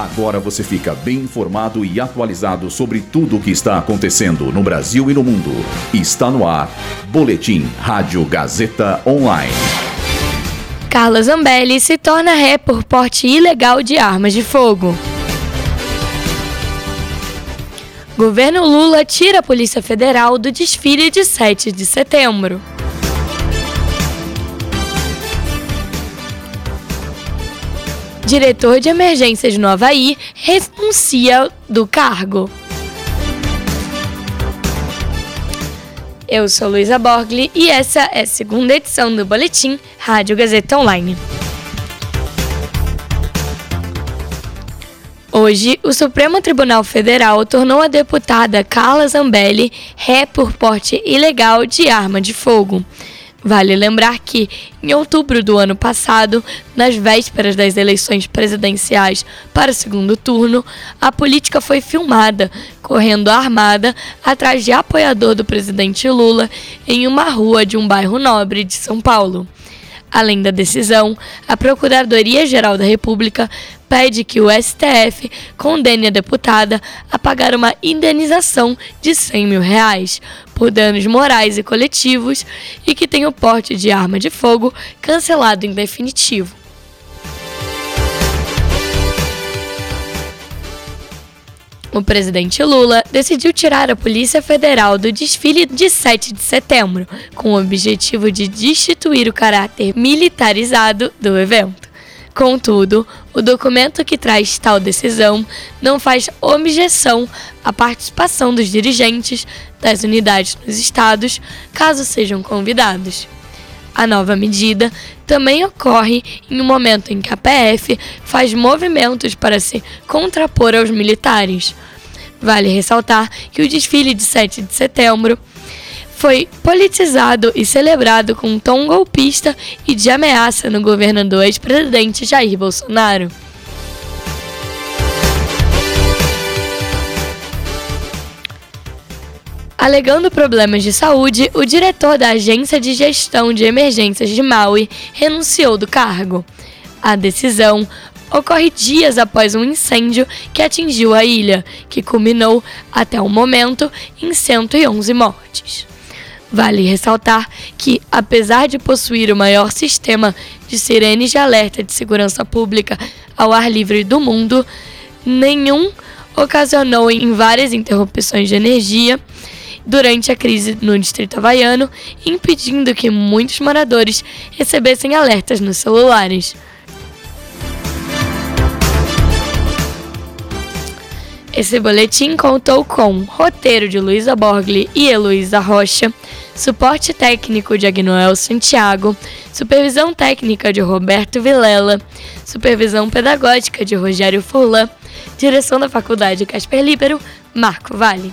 Agora você fica bem informado e atualizado sobre tudo o que está acontecendo no Brasil e no mundo. Está no ar. Boletim Rádio Gazeta Online. Carla Zambelli se torna ré por porte ilegal de armas de fogo. Governo Lula tira a Polícia Federal do desfile de 7 de setembro. Diretor de emergências no Havaí renuncia do cargo. Eu sou Luísa Borgli e essa é a segunda edição do Boletim Rádio Gazeta Online. Hoje, o Supremo Tribunal Federal tornou a deputada Carla Zambelli ré por porte ilegal de arma de fogo. Vale lembrar que, em outubro do ano passado, nas vésperas das eleições presidenciais para o segundo turno, a política foi filmada correndo armada atrás de apoiador do presidente Lula em uma rua de um bairro nobre de São Paulo. Além da decisão, a Procuradoria-Geral da República pede que o STF condene a deputada a pagar uma indenização de 100 mil reais por danos morais e coletivos e que tenha o porte de arma de fogo cancelado em definitivo. O presidente Lula decidiu tirar a Polícia Federal do desfile de 7 de setembro, com o objetivo de destituir o caráter militarizado do evento. Contudo, o documento que traz tal decisão não faz objeção à participação dos dirigentes das unidades nos estados, caso sejam convidados. A nova medida também ocorre em um momento em que a PF faz movimentos para se contrapor aos militares. Vale ressaltar que o desfile de 7 de setembro foi politizado e celebrado com um tom golpista e de ameaça no governo do ex-presidente Jair Bolsonaro. Alegando problemas de saúde, o diretor da Agência de Gestão de Emergências de Maui renunciou do cargo. A decisão ocorre dias após um incêndio que atingiu a ilha, que culminou, até o momento, em 111 mortes. Vale ressaltar que, apesar de possuir o maior sistema de sirenes de alerta de segurança pública ao ar livre do mundo, nenhum ocasionou em várias interrupções de energia durante a crise no Distrito Havaiano, impedindo que muitos moradores recebessem alertas nos celulares. Esse boletim contou com roteiro de Luísa Borgli e Heloísa Rocha, suporte técnico de Agnoel Santiago, supervisão técnica de Roberto Vilela, supervisão pedagógica de Rogério Furlan, direção da Faculdade Casper Libero, Marco Vale.